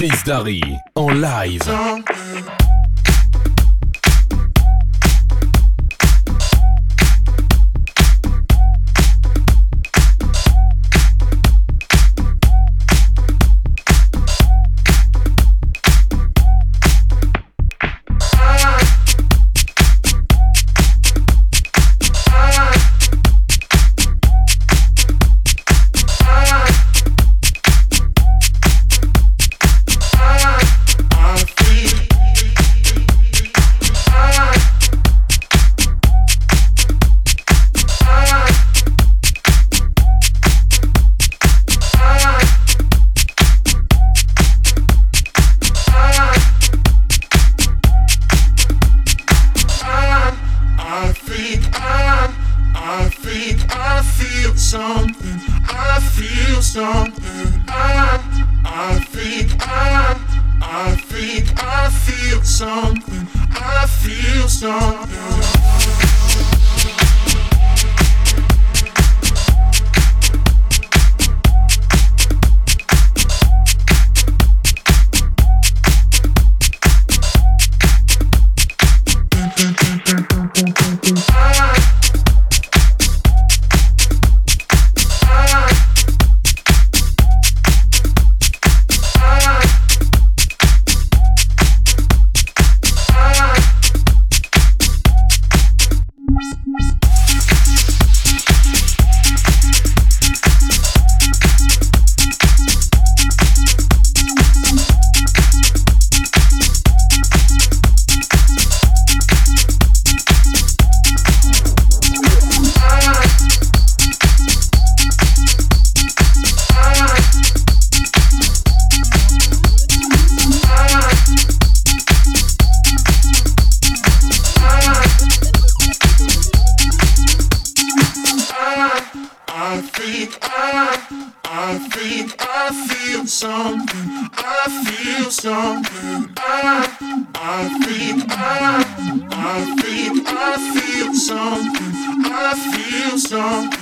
Chris Darry en live. storm.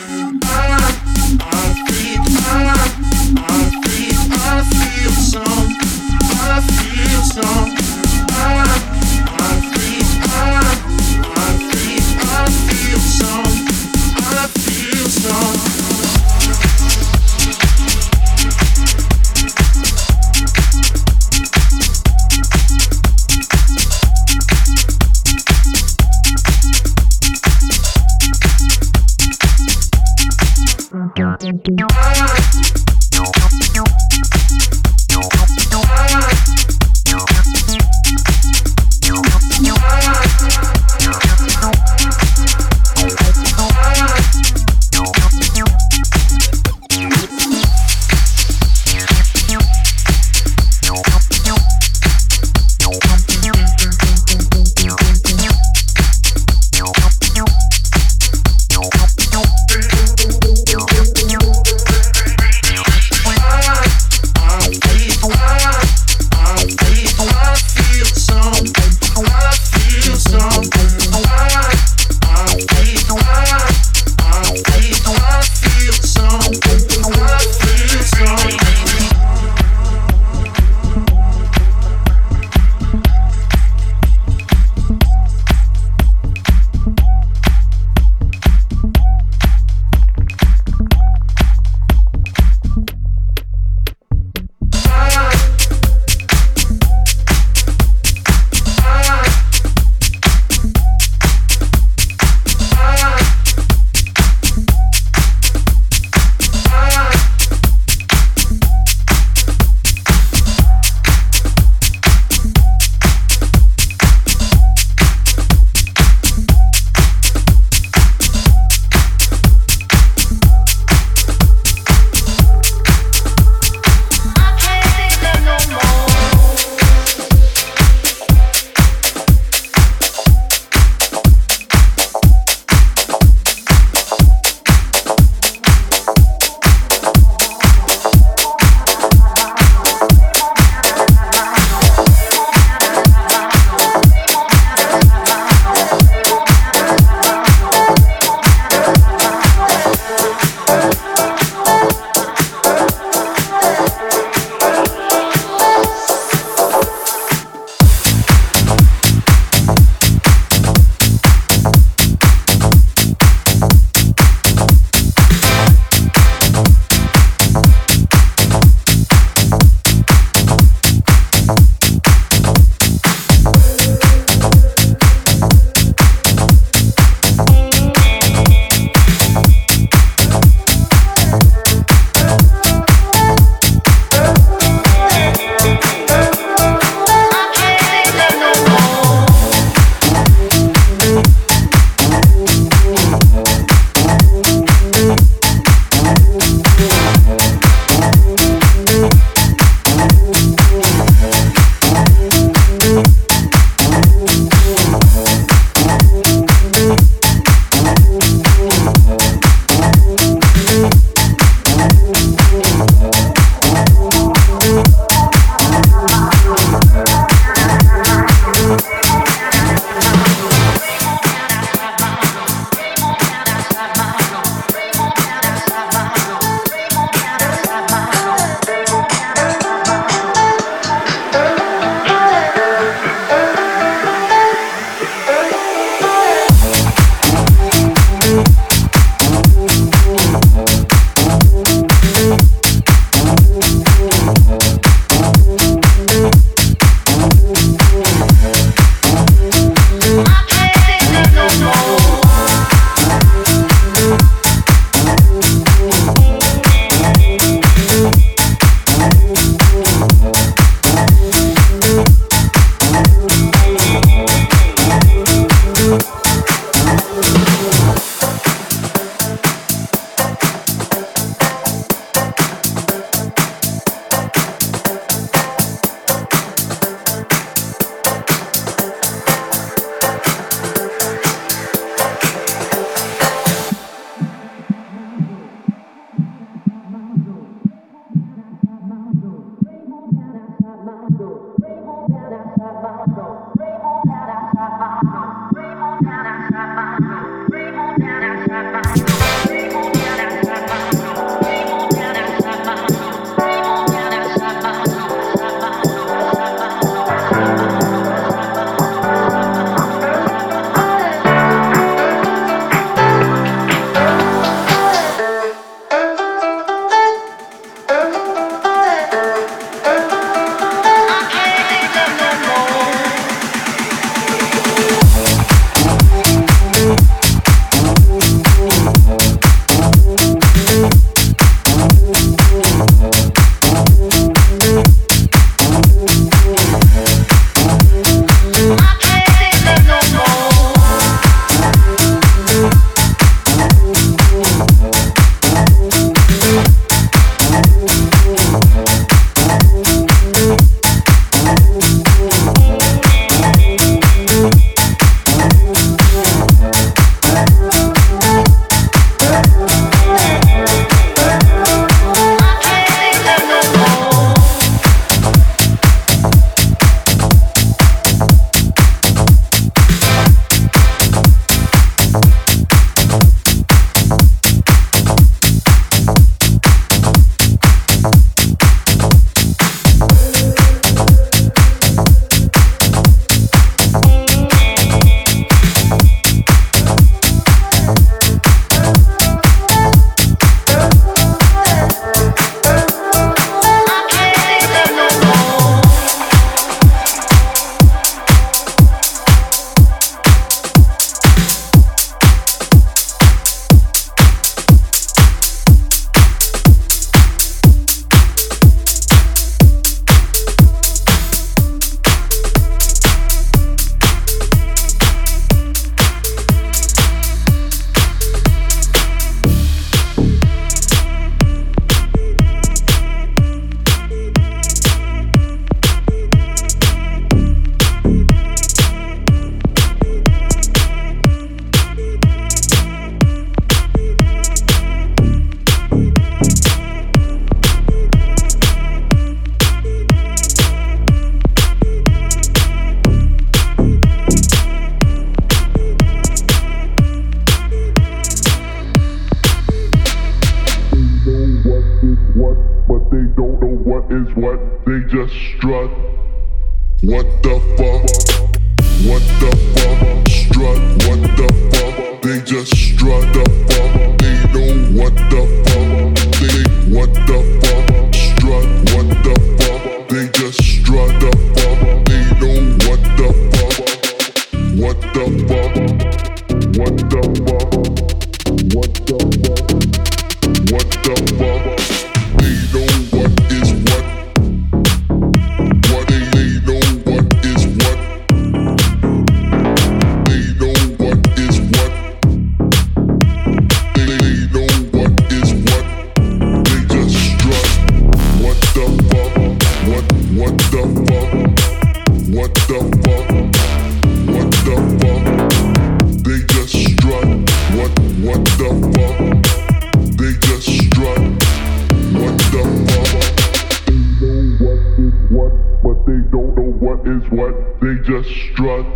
what they just strut.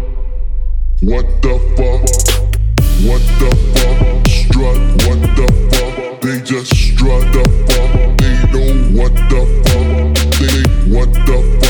What the fuck? What the fuck? Strut. What the fuck? They just strut the fuck. They know what the fuck. They what the fuck.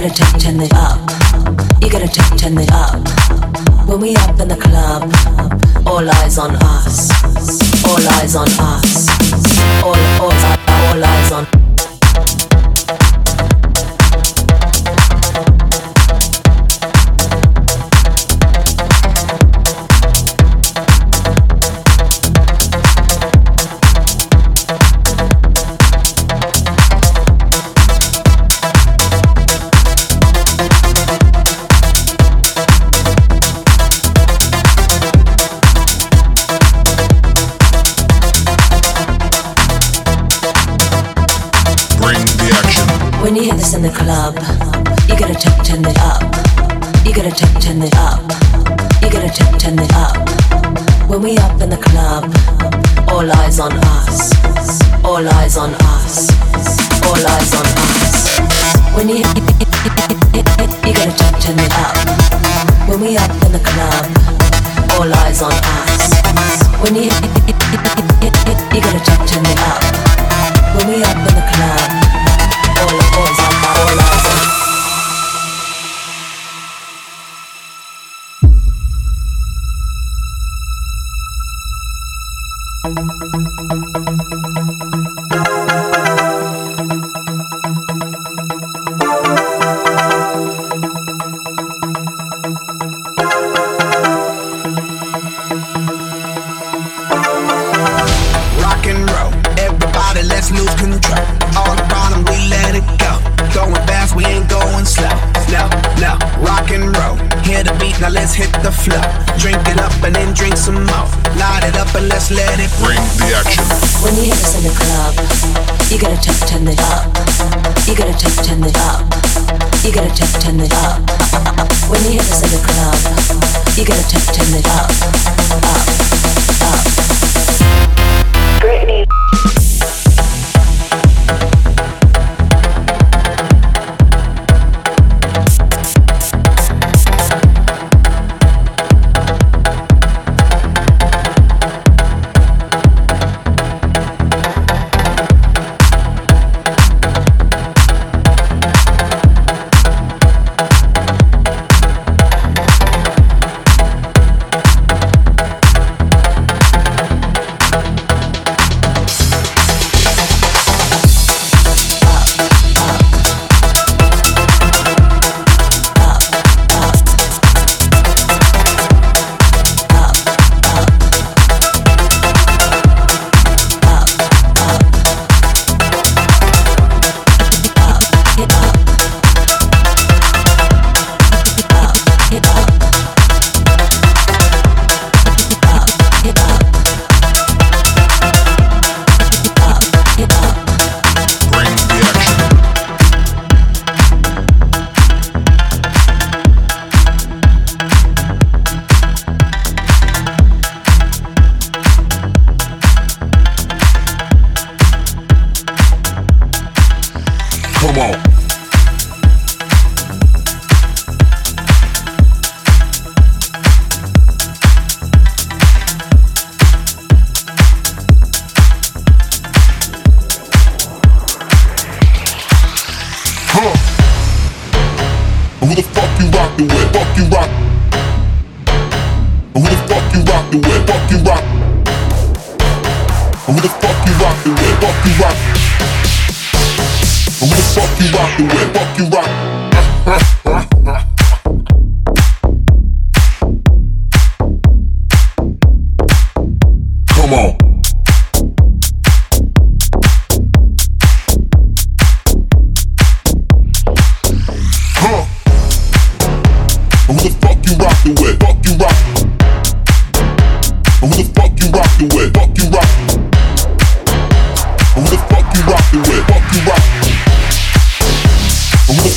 gotta turn, turn it up. You gotta turn, turn it up. When we up in the club, all eyes on us. All eyes on us. All, all, all eyes on us. in the club. You gotta turn, turn it up. You gotta turn, turn it up. You gotta turn, turn it up. When we up in the club, all eyes on us. All eyes on us. All eyes on us. When you you, gotta turn, turn it up. When we up in the club, all eyes on us. When you, you gotta turn, turn it up.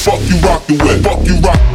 fuck you rock the way Fuck you rock.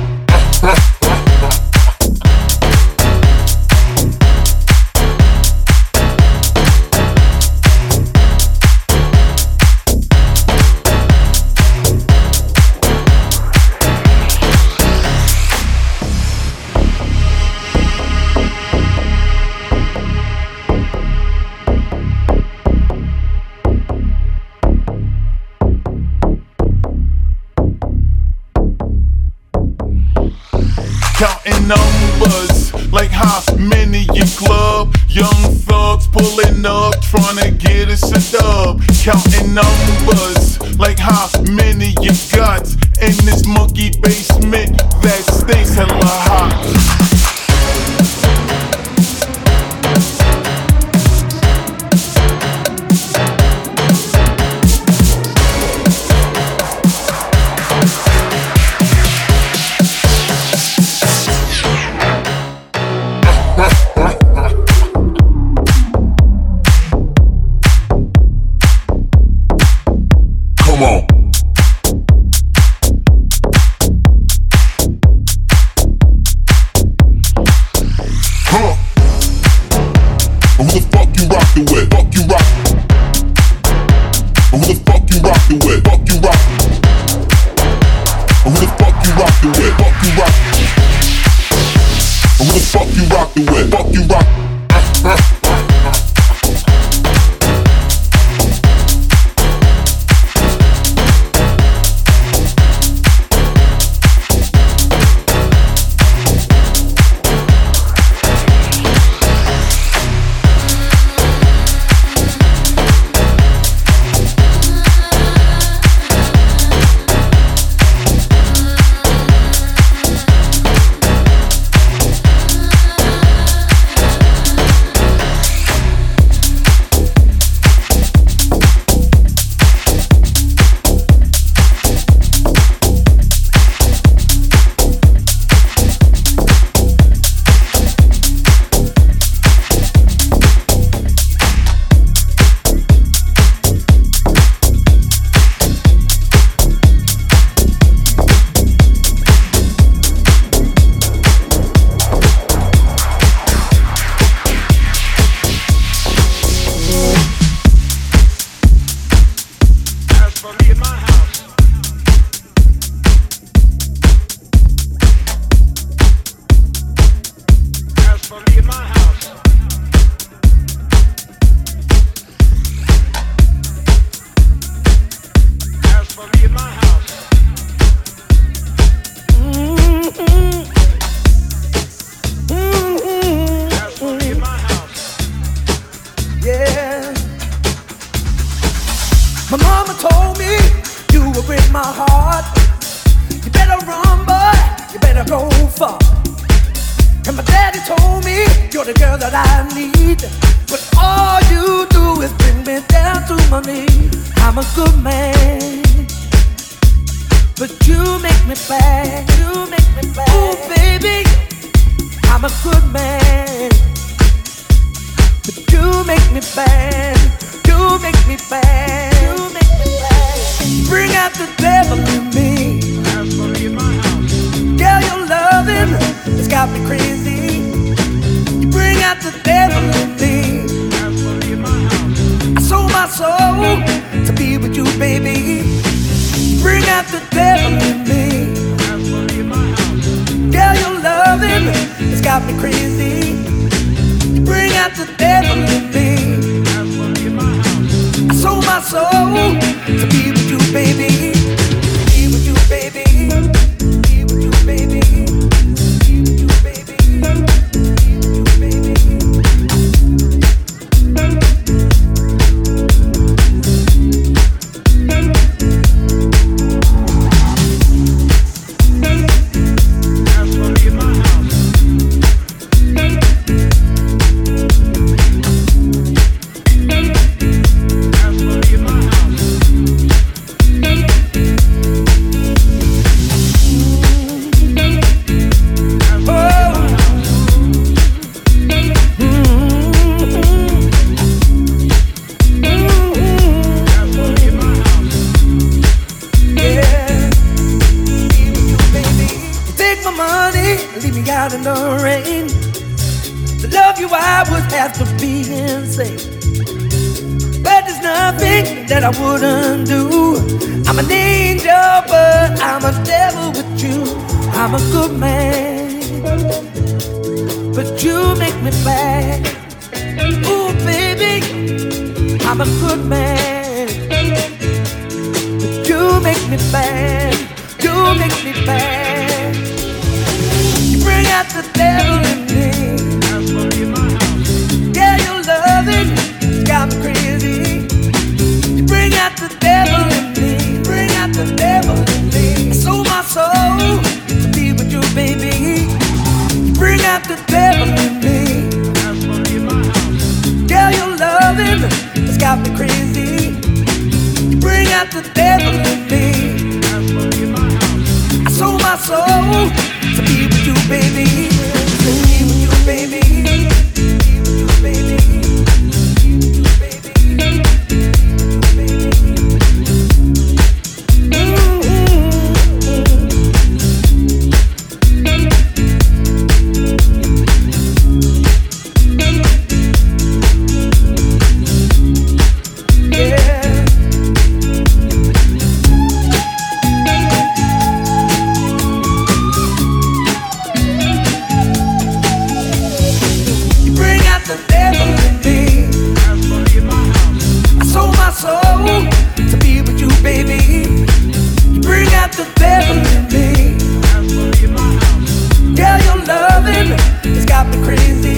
got me crazy.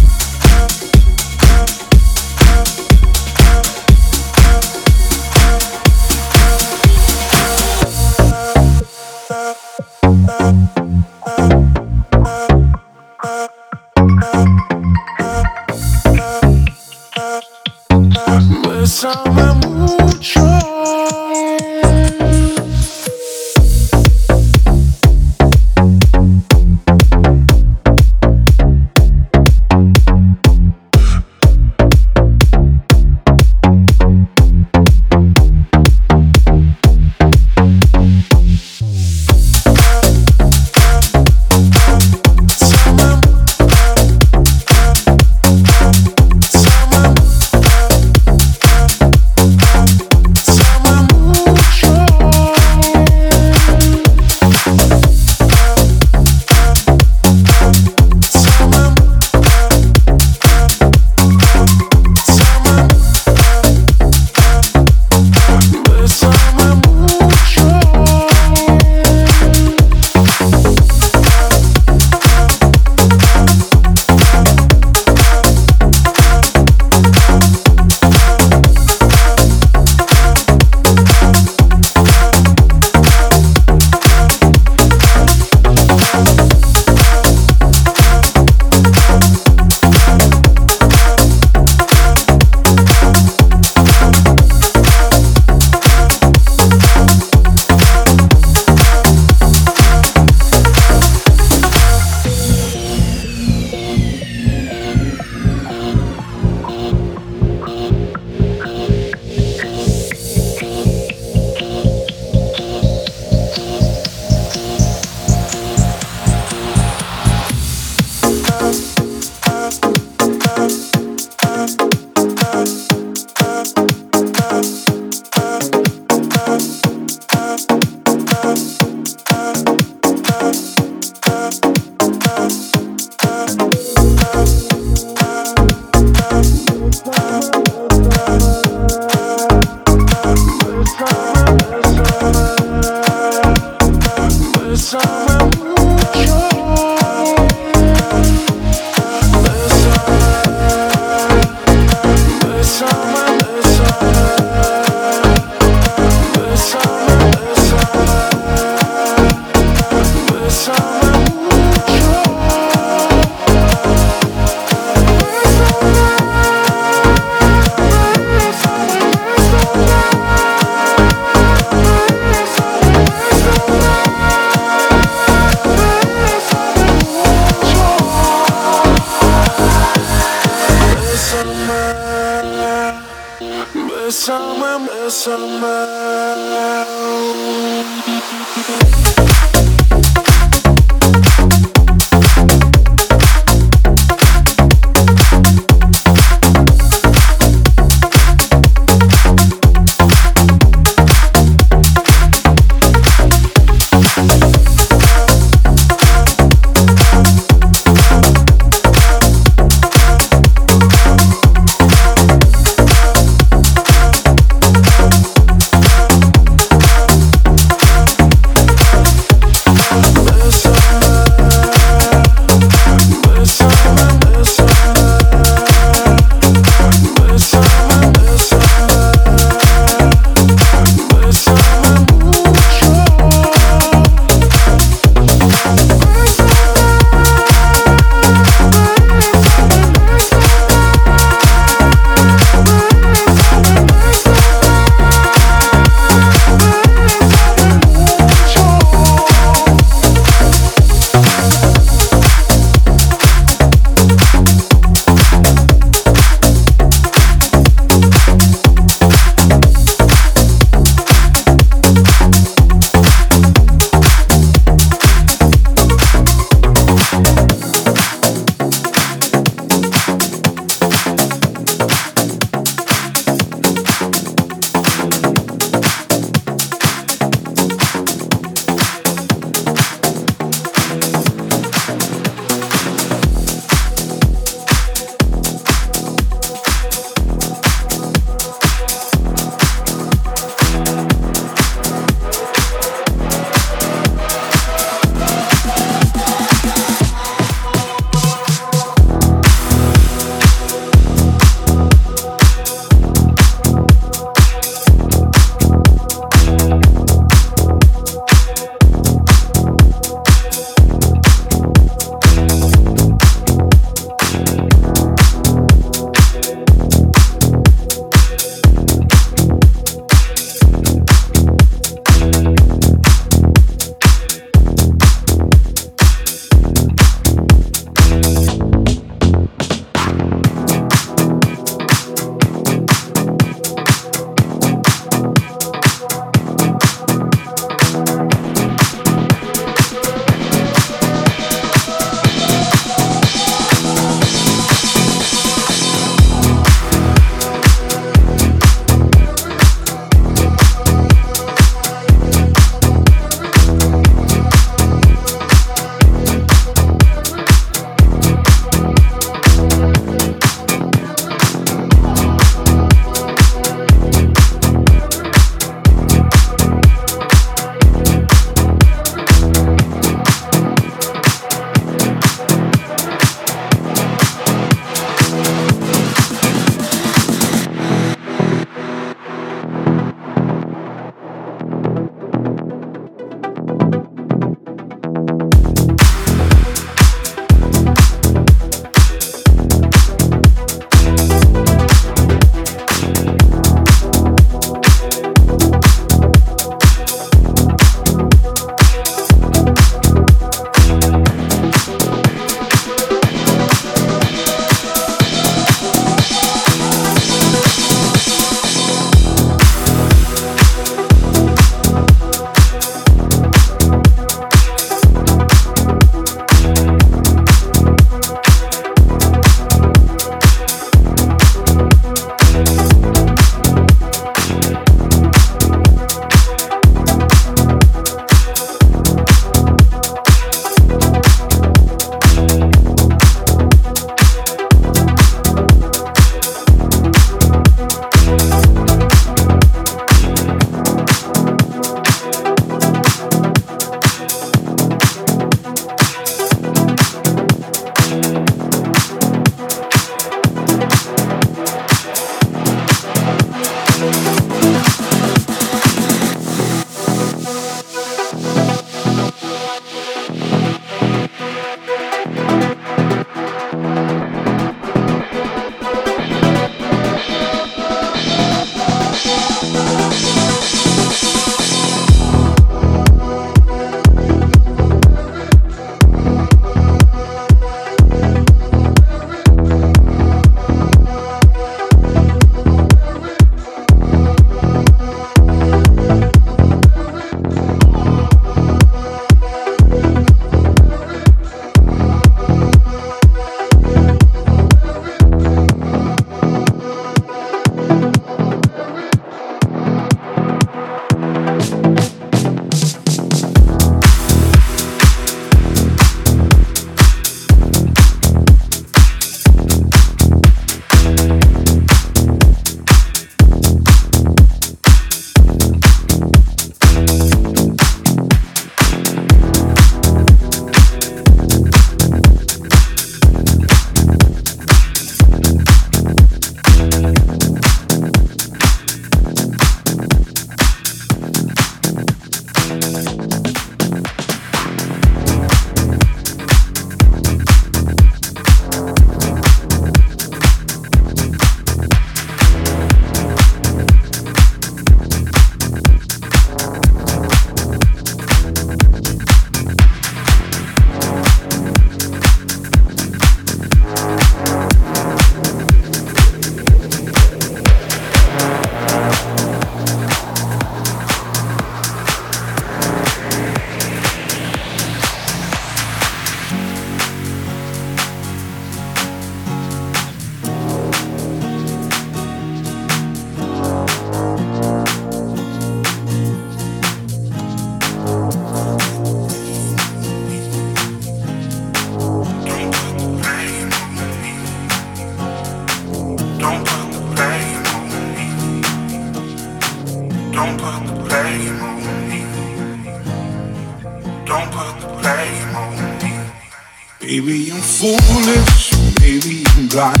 Maybe I'm foolish, maybe I'm blind.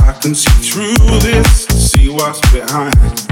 I can see through this, see what's behind.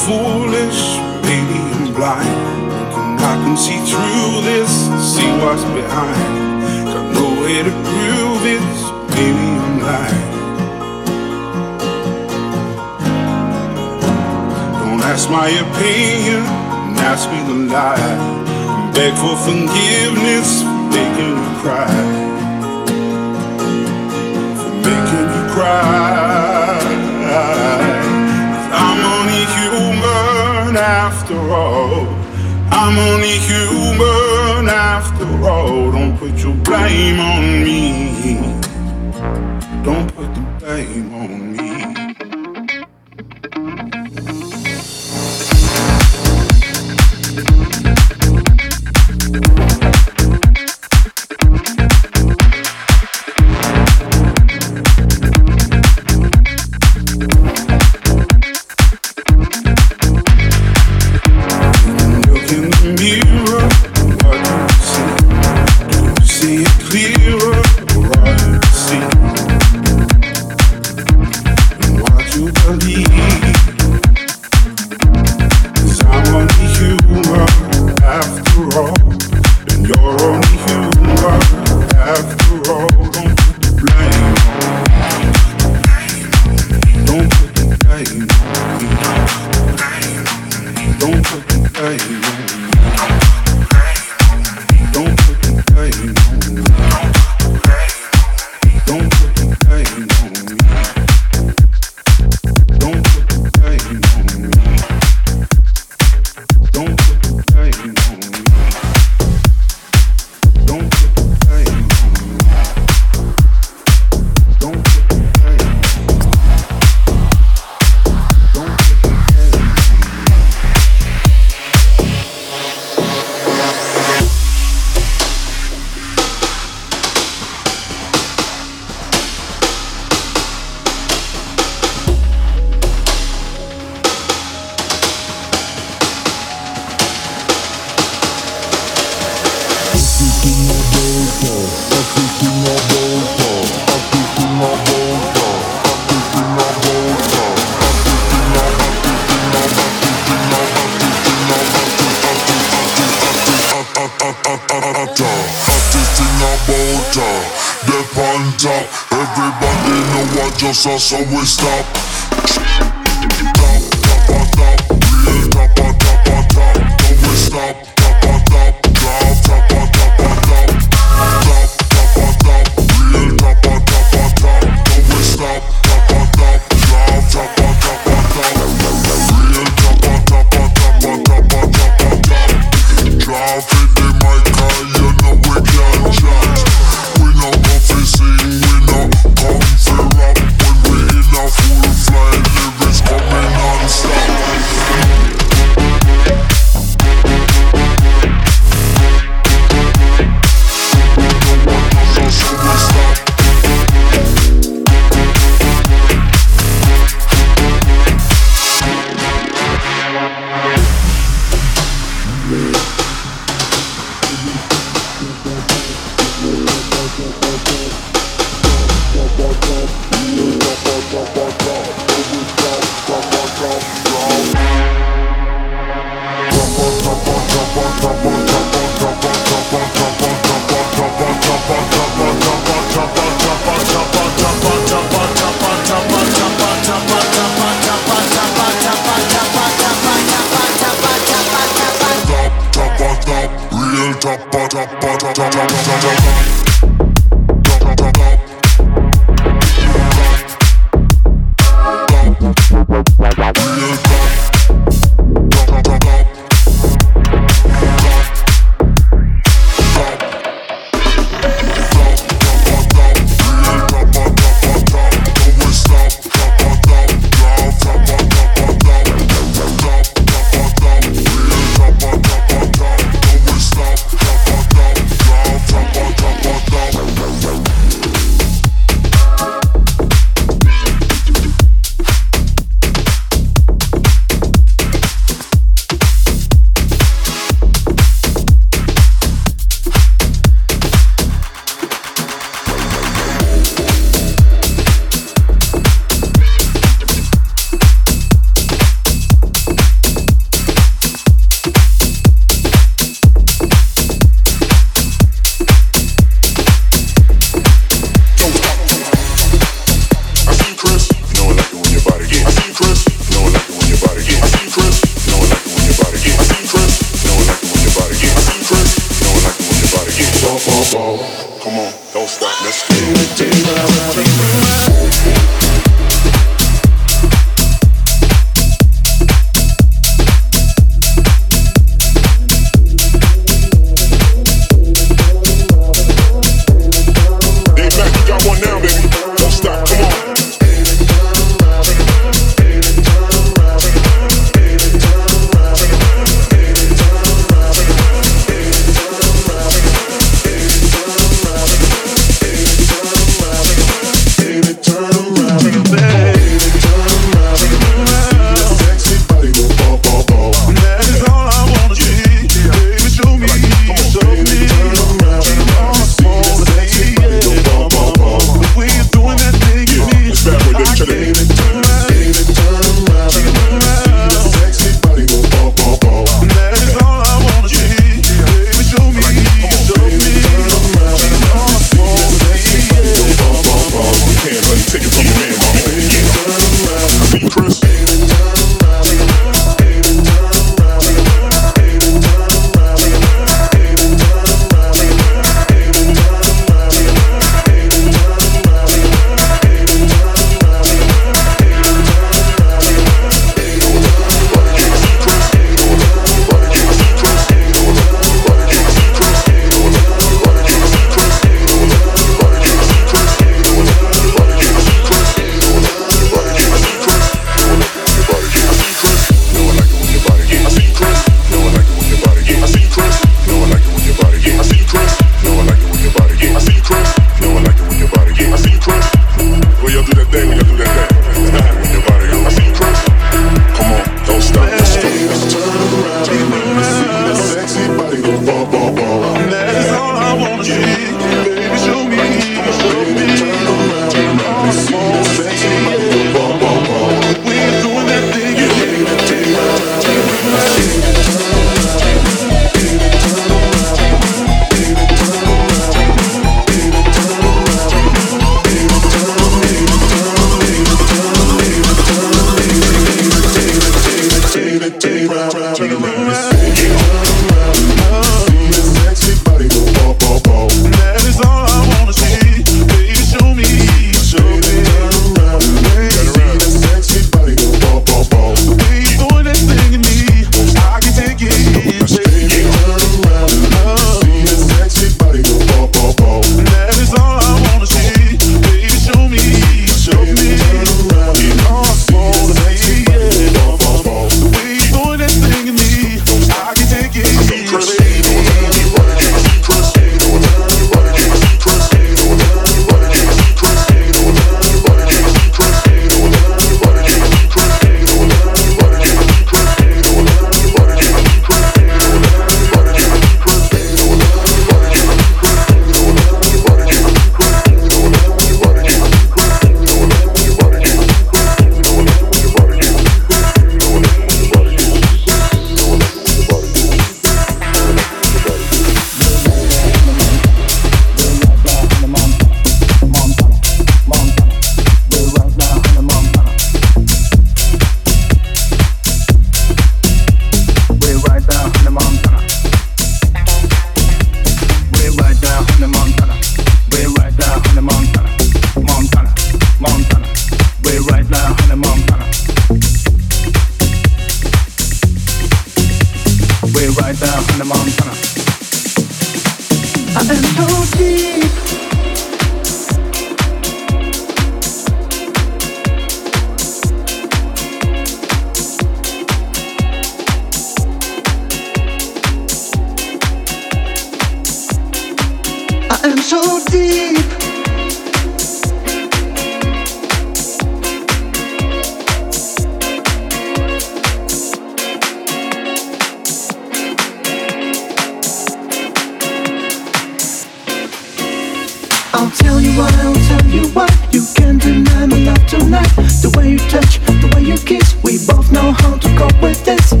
I'll tell you what You can't deny my love tonight. The way you touch, the way you kiss, we both know how to cope with this.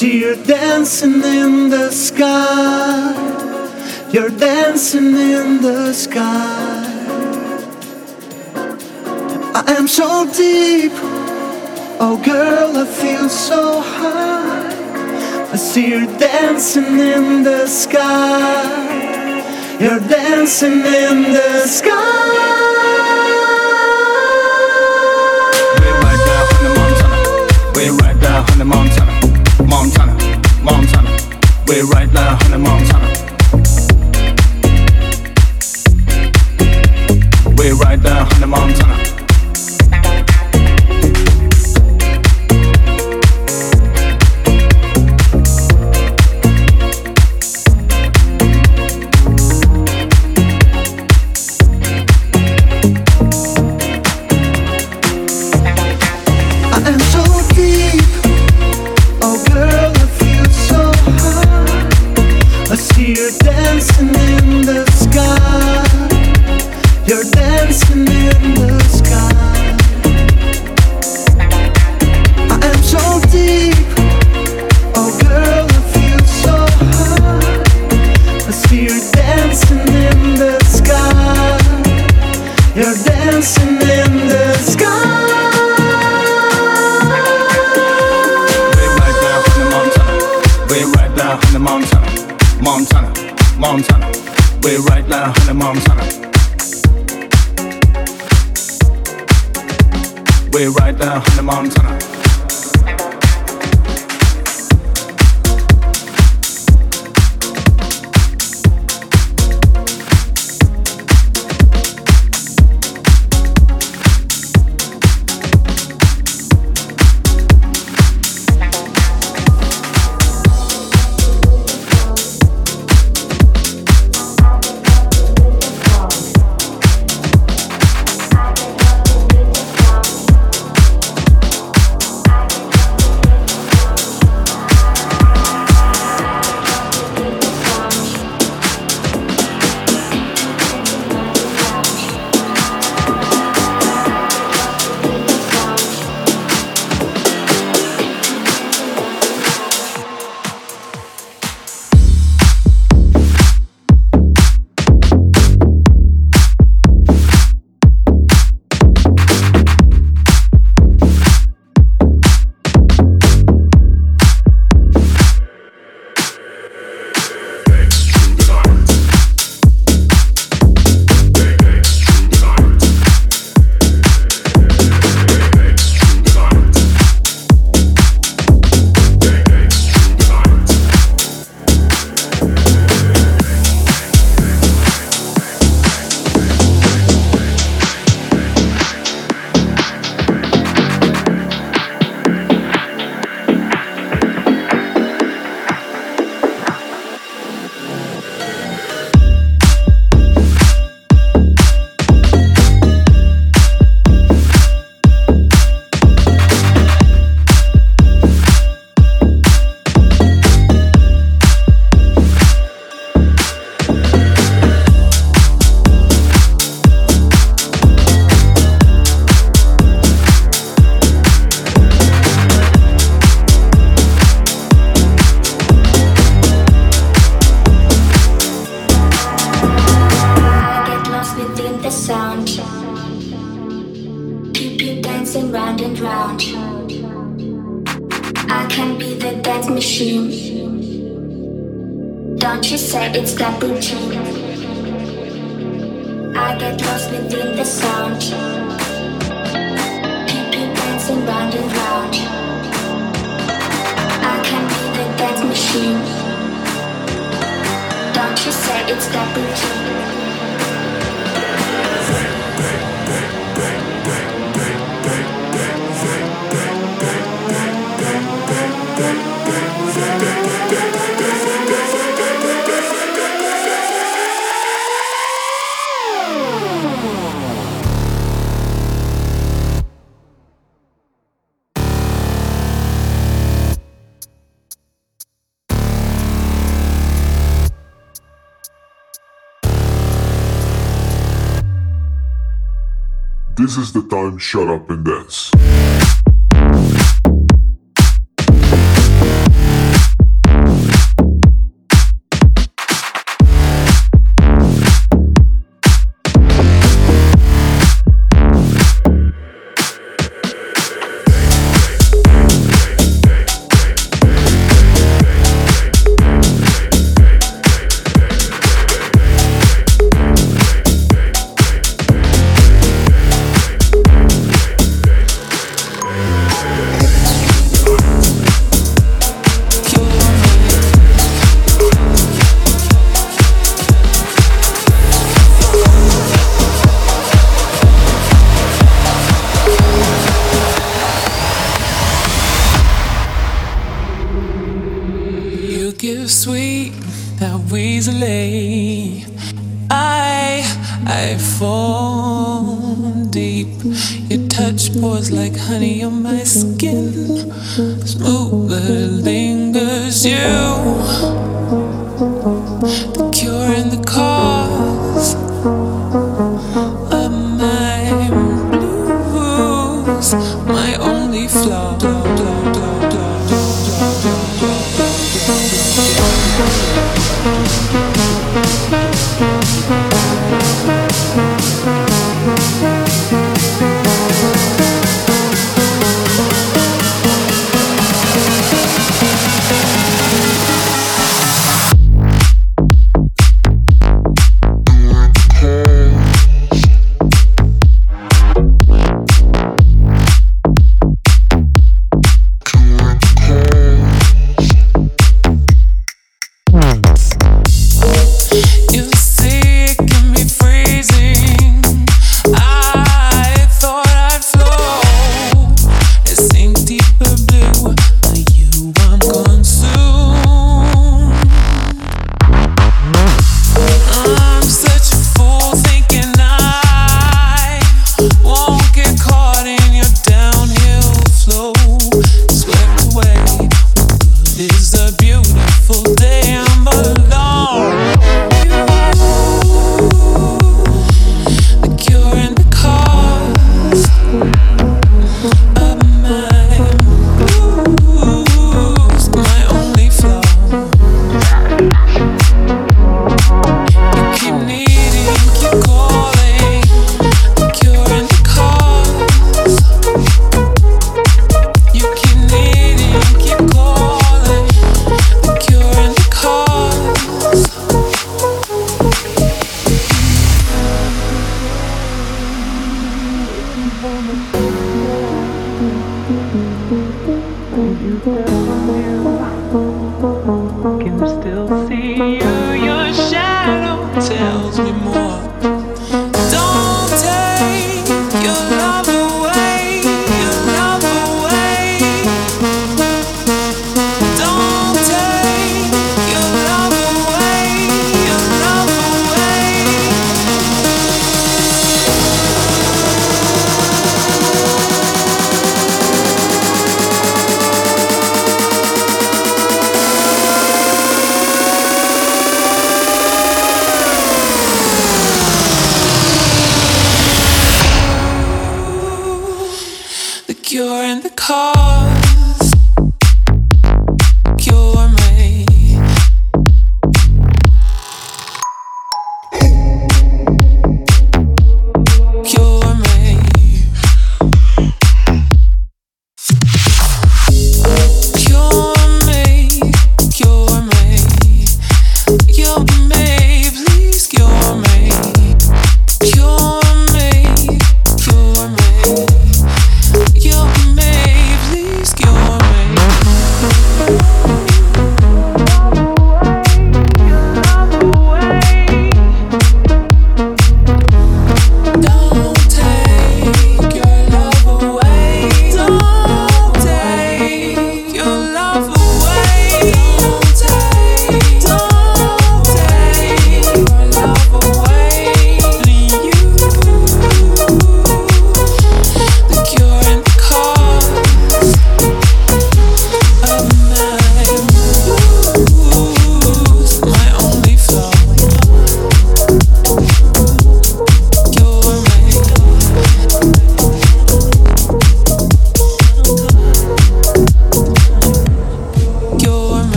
Dancing in the sky. You're dancing in the sky. I am so deep. Oh, girl, I feel so high. I see you dancing in the sky. You're dancing in the sky. We're right there on the Montana. We're right there on the Montana. You're dancing in the This is the time, shut up and dance. honey on my skin. Smooth lingers you.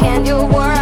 Can you work?